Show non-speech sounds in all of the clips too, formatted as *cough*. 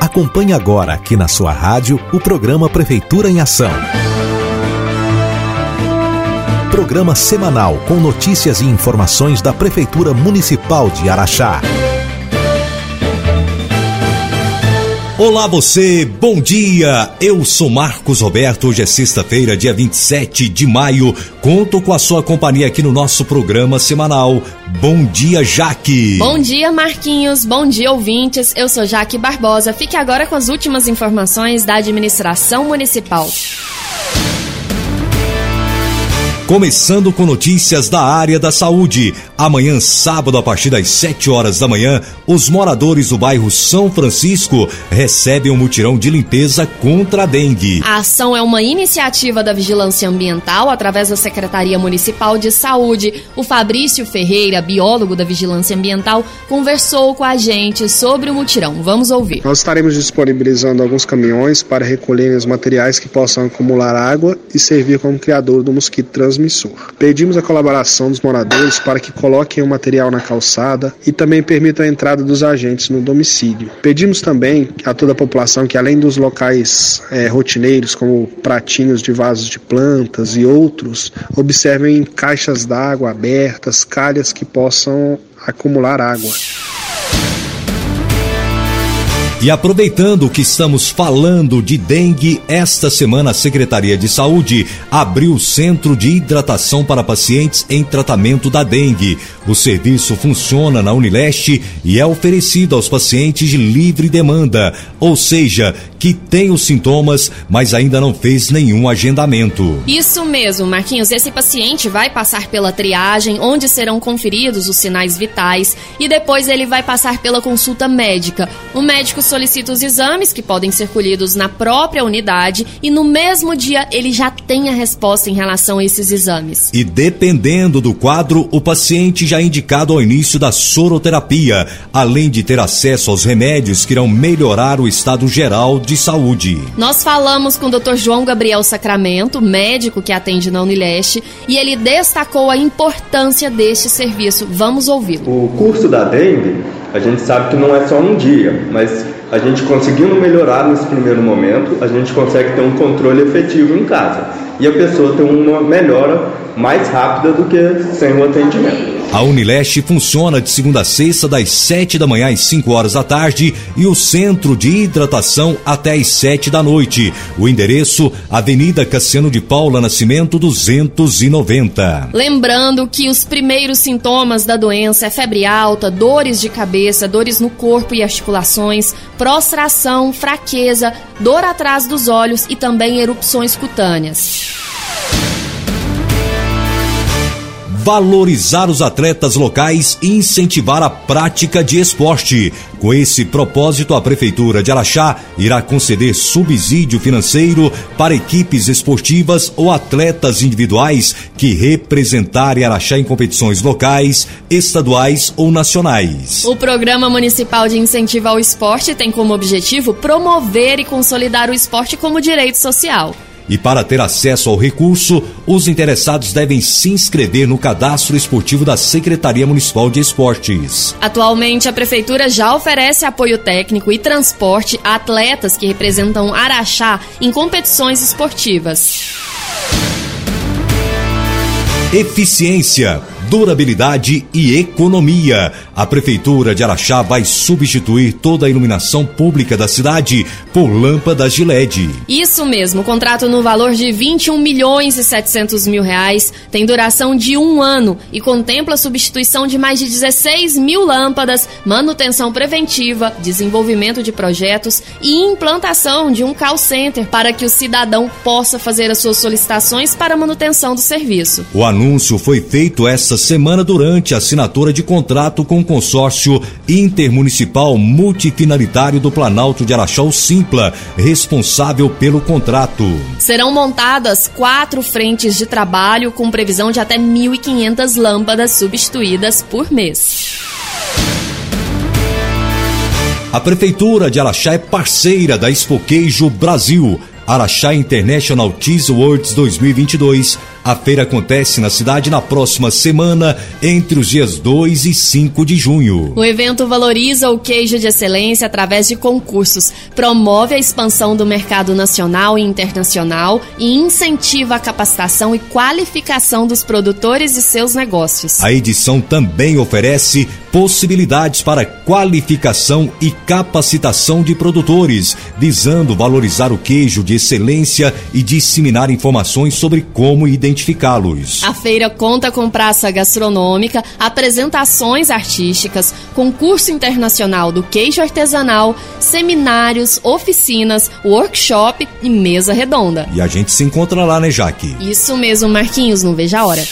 Acompanhe agora aqui na sua rádio o programa Prefeitura em Ação. Programa semanal com notícias e informações da Prefeitura Municipal de Araxá. Olá você, bom dia! Eu sou Marcos Roberto, hoje é sexta-feira, dia 27 de maio. Conto com a sua companhia aqui no nosso programa semanal. Bom dia, Jaque! Bom dia, Marquinhos, bom dia, ouvintes. Eu sou Jaque Barbosa. Fique agora com as últimas informações da administração municipal. Começando com notícias da área da saúde. Amanhã, sábado, a partir das 7 horas da manhã, os moradores do bairro São Francisco recebem um mutirão de limpeza contra a dengue. A ação é uma iniciativa da Vigilância Ambiental através da Secretaria Municipal de Saúde. O Fabrício Ferreira, biólogo da Vigilância Ambiental, conversou com a gente sobre o mutirão. Vamos ouvir. Nós estaremos disponibilizando alguns caminhões para recolherem os materiais que possam acumular água e servir como criador do mosquito transmissor transmissor. Pedimos a colaboração dos moradores para que coloquem o material na calçada e também permitam a entrada dos agentes no domicílio. Pedimos também a toda a população que, além dos locais é, rotineiros, como pratinhos de vasos de plantas e outros, observem caixas d'água abertas, calhas que possam acumular água. E aproveitando que estamos falando de dengue, esta semana a Secretaria de Saúde abriu o Centro de Hidratação para Pacientes em Tratamento da Dengue. O serviço funciona na Unileste e é oferecido aos pacientes de livre demanda, ou seja, que tem os sintomas, mas ainda não fez nenhum agendamento. Isso mesmo, Marquinhos. Esse paciente vai passar pela triagem, onde serão conferidos os sinais vitais, e depois ele vai passar pela consulta médica. O médico solicita os exames, que podem ser colhidos na própria unidade, e no mesmo dia ele já tem a resposta em relação a esses exames. E dependendo do quadro, o paciente já é indicado ao início da soroterapia, além de ter acesso aos remédios que irão melhorar o estado geral de saúde. Nós falamos com o Dr. João Gabriel Sacramento, médico que atende na Unileste, e ele destacou a importância deste serviço. Vamos ouvi-lo. O curso da dengue, a gente sabe que não é só um dia, mas a gente conseguindo melhorar nesse primeiro momento, a gente consegue ter um controle efetivo em casa. E a pessoa ter uma melhora mais rápida do que sem o atendimento. A Unileste funciona de segunda a sexta, das 7 da manhã às 5 horas da tarde, e o centro de hidratação até às 7 da noite. O endereço: Avenida Cassiano de Paula Nascimento 290. Lembrando que os primeiros sintomas da doença é febre alta, dores de cabeça, dores no corpo e articulações, prostração, fraqueza, dor atrás dos olhos e também erupções cutâneas. Valorizar os atletas locais e incentivar a prática de esporte. Com esse propósito, a Prefeitura de Araxá irá conceder subsídio financeiro para equipes esportivas ou atletas individuais que representarem Araxá em competições locais, estaduais ou nacionais. O Programa Municipal de Incentivo ao Esporte tem como objetivo promover e consolidar o esporte como direito social. E para ter acesso ao recurso, os interessados devem se inscrever no cadastro esportivo da Secretaria Municipal de Esportes. Atualmente, a Prefeitura já oferece apoio técnico e transporte a atletas que representam Araxá em competições esportivas. Eficiência durabilidade e economia. A Prefeitura de Araxá vai substituir toda a iluminação pública da cidade por lâmpadas de LED. Isso mesmo, contrato no valor de 21 milhões e 700 mil reais, tem duração de um ano e contempla a substituição de mais de 16 mil lâmpadas, manutenção preventiva, desenvolvimento de projetos e implantação de um call center para que o cidadão possa fazer as suas solicitações para a manutenção do serviço. O anúncio foi feito essa semana durante a assinatura de contrato com o consórcio intermunicipal multifinalitário do Planalto de Araxá, Simpla, responsável pelo contrato. Serão montadas quatro frentes de trabalho com previsão de até 1.500 lâmpadas substituídas por mês. A Prefeitura de Araxá é parceira da Expoqueijo Brasil, Araxá International Cheese Awards 2022 A feira acontece na cidade na próxima semana, entre os dias 2 e 5 de junho. O evento valoriza o queijo de excelência através de concursos, promove a expansão do mercado nacional e internacional e incentiva a capacitação e qualificação dos produtores e seus negócios. A edição também oferece possibilidades para qualificação e capacitação de produtores, visando valorizar o queijo de excelência e disseminar informações sobre como identificá-los. A feira conta com praça gastronômica, apresentações artísticas, concurso internacional do queijo artesanal, seminários, oficinas, workshop e mesa redonda. E a gente se encontra lá, né, Jaque? Isso mesmo, Marquinhos, não veja a hora.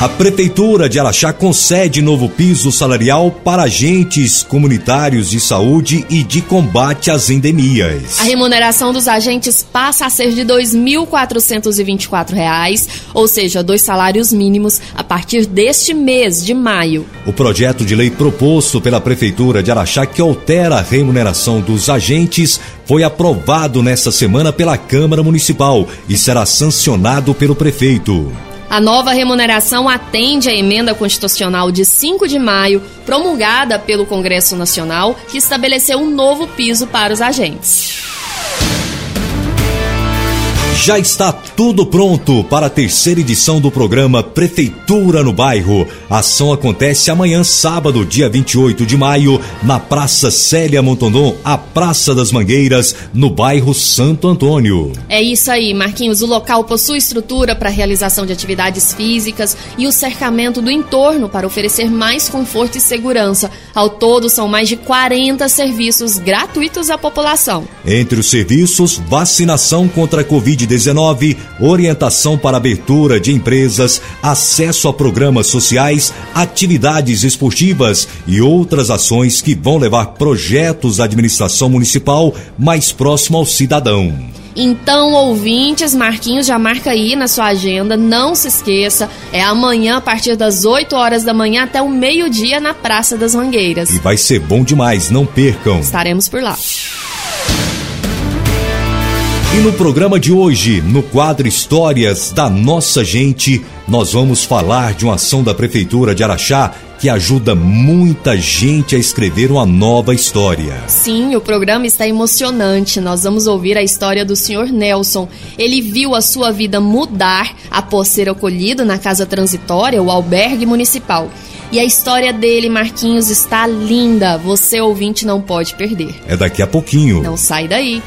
A Prefeitura de Araxá concede novo piso salarial para agentes comunitários de saúde e de combate às endemias. A remuneração dos agentes passa a ser de R$ 2.424, ou seja, dois salários mínimos a partir deste mês de maio. O projeto de lei proposto pela Prefeitura de Araxá, que altera a remuneração dos agentes, foi aprovado nesta semana pela Câmara Municipal e será sancionado pelo prefeito. A nova remuneração atende à emenda constitucional de 5 de maio, promulgada pelo Congresso Nacional, que estabeleceu um novo piso para os agentes. Já está tudo pronto para a terceira edição do programa Prefeitura no Bairro. A ação acontece amanhã, sábado, dia 28 de maio, na Praça Célia Montondon, a Praça das Mangueiras, no bairro Santo Antônio. É isso aí, Marquinhos. O local possui estrutura para a realização de atividades físicas e o cercamento do entorno para oferecer mais conforto e segurança. Ao todo, são mais de 40 serviços gratuitos à população. Entre os serviços, vacinação contra a Covid-19 orientação para abertura de empresas, acesso a programas sociais, atividades esportivas e outras ações que vão levar projetos da administração municipal mais próximo ao cidadão. Então, ouvintes, Marquinhos já marca aí na sua agenda, não se esqueça, é amanhã a partir das 8 horas da manhã até o meio-dia na Praça das Mangueiras. E vai ser bom demais, não percam. Estaremos por lá. E no programa de hoje, no quadro Histórias da Nossa Gente, nós vamos falar de uma ação da Prefeitura de Araxá que ajuda muita gente a escrever uma nova história. Sim, o programa está emocionante. Nós vamos ouvir a história do Sr. Nelson. Ele viu a sua vida mudar após ser acolhido na casa transitória, o albergue municipal. E a história dele, Marquinhos, está linda. Você, ouvinte, não pode perder. É daqui a pouquinho. Não sai daí.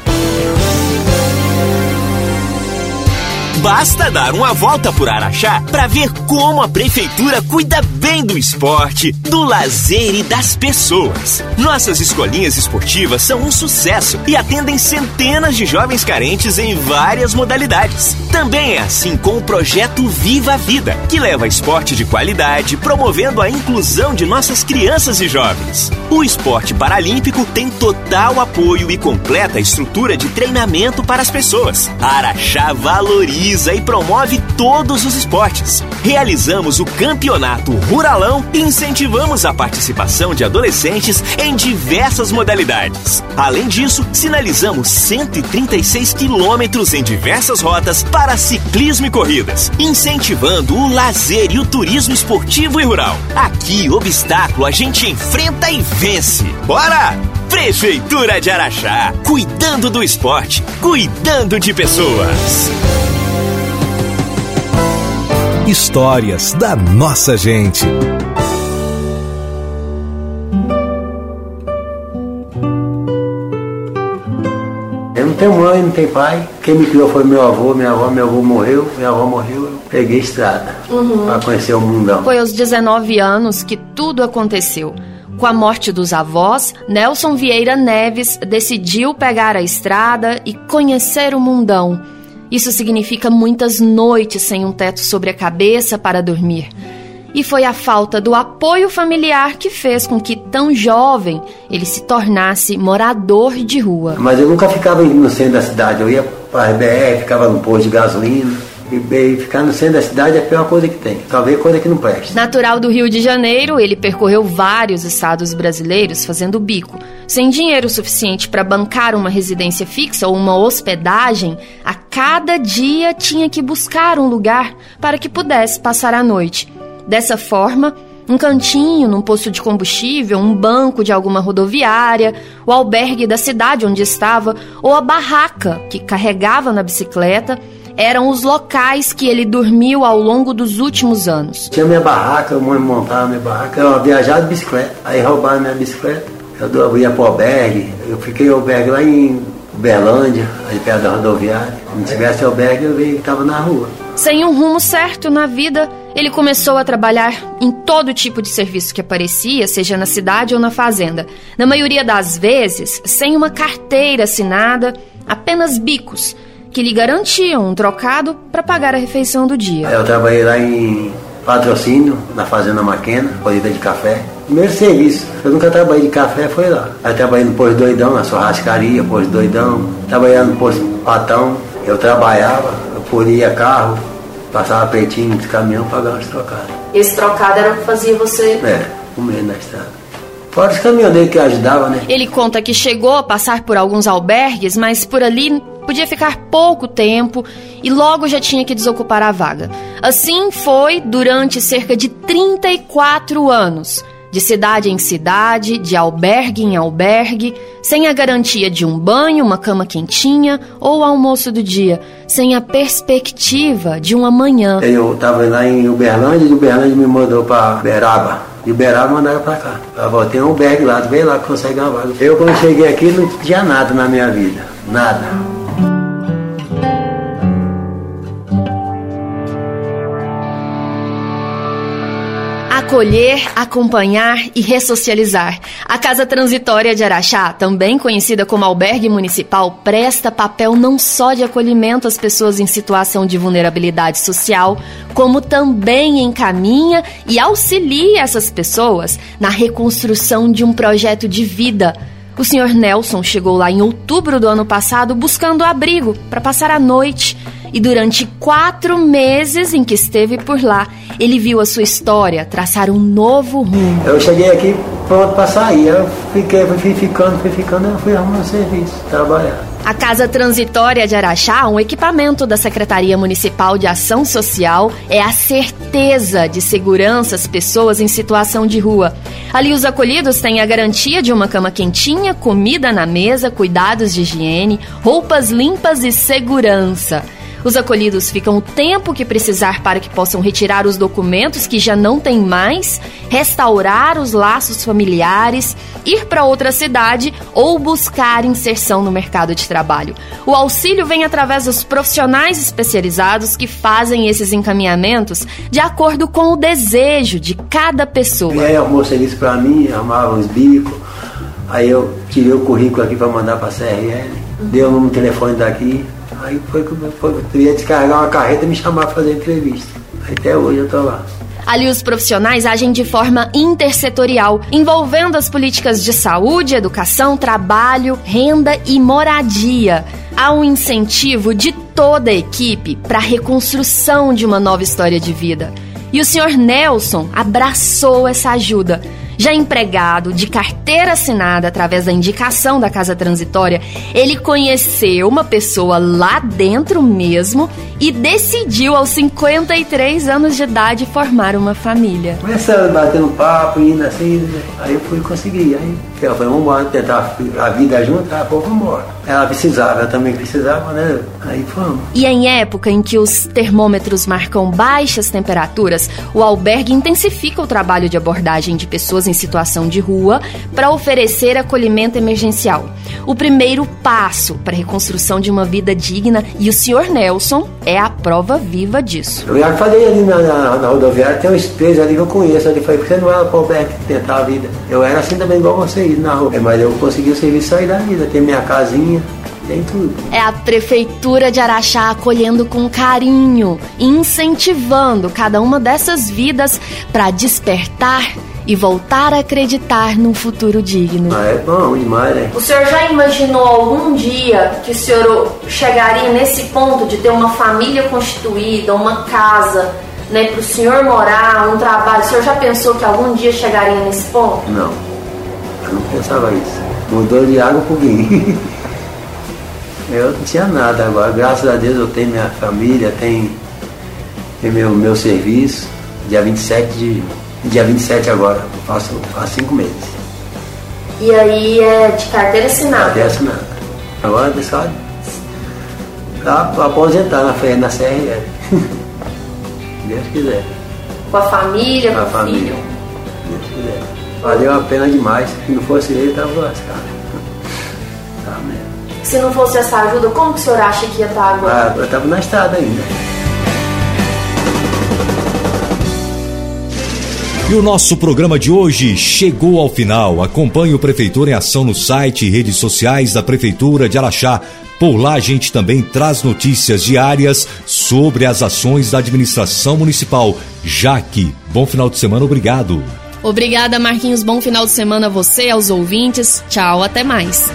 Basta dar uma volta por Araxá para ver como a prefeitura cuida bem do esporte, do lazer e das pessoas. Nossas escolinhas esportivas são um sucesso e atendem centenas de jovens carentes em várias modalidades. Também é assim com o projeto Viva a Vida, que leva esporte de qualidade, promovendo a inclusão de nossas crianças e jovens. O esporte paralímpico tem total apoio e completa estrutura de treinamento para as pessoas. Araxá valoriza e promove todos os esportes. Realizamos o Campeonato Ruralão e incentivamos a participação de adolescentes em diversas modalidades. Além disso, sinalizamos 136 quilômetros em diversas rotas para ciclismo e corridas, incentivando o lazer e o turismo esportivo e rural. Aqui, obstáculo a gente enfrenta e vence. Bora! Prefeitura de Araxá, cuidando do esporte, cuidando de pessoas. Histórias da nossa gente. Eu não tenho mãe, não tenho pai. Quem me criou foi meu avô, minha avó, meu avô morreu, minha avó morreu, eu peguei estrada uhum. para conhecer o mundão. Foi aos 19 anos que tudo aconteceu. Com a morte dos avós, Nelson Vieira Neves decidiu pegar a estrada e conhecer o mundão. Isso significa muitas noites sem um teto sobre a cabeça para dormir. E foi a falta do apoio familiar que fez com que, tão jovem, ele se tornasse morador de rua. Mas eu nunca ficava no centro da cidade, eu ia para a RBR, ficava no posto de gasolina. E, ficar no centro da cidade é a pior coisa que tem. Talvez coisa que não preste. Natural do Rio de Janeiro, ele percorreu vários estados brasileiros fazendo bico. Sem dinheiro suficiente para bancar uma residência fixa ou uma hospedagem, a cada dia tinha que buscar um lugar para que pudesse passar a noite. Dessa forma, um cantinho num posto de combustível, um banco de alguma rodoviária, o albergue da cidade onde estava ou a barraca que carregava na bicicleta eram os locais que ele dormiu ao longo dos últimos anos. Tinha minha barraca, eu montava minha barraca, eu viajava de bicicleta, aí roubaram minha bicicleta, eu ia pro albergue, eu fiquei albergue lá em Berlândia, ali perto da rodoviária. Se não tivesse albergue, eu estava na rua. Sem um rumo certo na vida, ele começou a trabalhar em todo tipo de serviço que aparecia, seja na cidade ou na fazenda. Na maioria das vezes, sem uma carteira assinada, apenas bicos que lhe garantiam um trocado para pagar a refeição do dia. Eu trabalhei lá em patrocínio, na Fazenda Maquena, colheita de café. Primeiro serviço, eu nunca trabalhei de café, foi lá. Aí trabalhei no Posto Doidão, na churrascaria, Posto Doidão. Trabalhei no Posto Patão, eu trabalhava, eu polia carro, Passava peitinho de caminhão, pagava as trocadas. Esse trocado era o que fazia você? É, comer na estrada. Fora os caminhoneiros que ajudavam, né? Ele conta que chegou a passar por alguns albergues, mas por ali podia ficar pouco tempo e logo já tinha que desocupar a vaga. Assim foi durante cerca de 34 anos de cidade em cidade, de albergue em albergue, sem a garantia de um banho, uma cama quentinha ou almoço do dia, sem a perspectiva de um amanhã. Eu estava lá em Uberlândia e Uberlândia me mandou para Beraba. De Uberaba mandaram para cá. Falei, tem um albergue lá, vem lá que consegue uma vaga. Eu quando cheguei aqui não tinha nada na minha vida, nada. Acolher, acompanhar e ressocializar. A Casa Transitória de Araxá, também conhecida como albergue municipal, presta papel não só de acolhimento às pessoas em situação de vulnerabilidade social, como também encaminha e auxilia essas pessoas na reconstrução de um projeto de vida. O senhor Nelson chegou lá em outubro do ano passado buscando abrigo para passar a noite e durante quatro meses em que esteve por lá, ele viu a sua história traçar um novo rumo. Eu cheguei aqui pronto para sair, eu fiquei, fui ficando, fui ficando, eu fui arrumando serviço, trabalhar. A Casa Transitória de Araxá, um equipamento da Secretaria Municipal de Ação Social, é a certeza de segurança às pessoas em situação de rua. Ali os acolhidos têm a garantia de uma cama quentinha, comida na mesa, cuidados de higiene, roupas limpas e segurança. Os acolhidos ficam o tempo que precisar para que possam retirar os documentos que já não têm mais, restaurar os laços familiares, ir para outra cidade ou buscar inserção no mercado de trabalho. O auxílio vem através dos profissionais especializados que fazem esses encaminhamentos de acordo com o desejo de cada pessoa. E aí arrumou serviço para mim, arrumava os bicos, aí eu tirei o currículo aqui para mandar para a CRL, dei o telefone daqui, Aí foi que eu ia descarregar uma carreta e me chamar para fazer entrevista. Até hoje eu tô lá. Ali os profissionais agem de forma intersetorial, envolvendo as políticas de saúde, educação, trabalho, renda e moradia. Há um incentivo de toda a equipe para a reconstrução de uma nova história de vida. E o senhor Nelson abraçou essa ajuda já empregado, de carteira assinada através da indicação da casa transitória, ele conheceu uma pessoa lá dentro mesmo e decidiu aos 53 anos de idade formar uma família. Começando batendo papo, indo assim, aí eu fui conseguir. Aí ela falou, vamos embora, tentar a vida junto, ela falou, vamos embora. Ela precisava, eu também precisava, né? Aí fomos. E em época em que os termômetros marcam baixas temperaturas, o albergue intensifica o trabalho de abordagem de pessoas em situação de rua para oferecer acolhimento emergencial. O primeiro passo para a reconstrução de uma vida digna e o senhor Nelson é a prova viva disso. Eu já falei ali na, na, na rodoviária, tem um espelho ali que eu conheço. Ali falei, você não vai para o albergue tentar a vida. Eu era assim também igual você na rua. É, mas eu consegui o serviço sair da vida, ter minha casinha. Tem tudo. É a Prefeitura de Araxá acolhendo com carinho, incentivando cada uma dessas vidas para despertar e voltar a acreditar num futuro digno. Ah, é bom demais, né? O senhor já imaginou algum dia que o senhor chegaria nesse ponto de ter uma família constituída, uma casa, né, para o senhor morar, um trabalho? O senhor já pensou que algum dia chegaria nesse ponto? Não, não pensava isso. Mudou de água pro vinho. *laughs* eu não tinha nada agora. Graças a Deus eu tenho minha família, tenho, tenho meu, meu serviço. Dia 27 de. Dia 27 agora, faço, faço cinco meses. E aí é de carteira assinada? Carteira assinada. Agora é só pra aposentar na, na CRL. *laughs* Deus quiser. Com a família, com a família. Filho. Deus quiser. Valeu a pena demais. Se não fosse ele, tava lascado. *laughs* Tá mesmo. Se não fosse essa ajuda, como que o senhor acha que ia estar agora? Ah, eu tava na estrada ainda. E o nosso programa de hoje chegou ao final. Acompanhe o Prefeitura em Ação no site e redes sociais da Prefeitura de Araxá. Por lá a gente também traz notícias diárias sobre as ações da administração municipal. Jaque, bom final de semana, obrigado. Obrigada, Marquinhos. Bom final de semana a você, aos ouvintes. Tchau, até mais.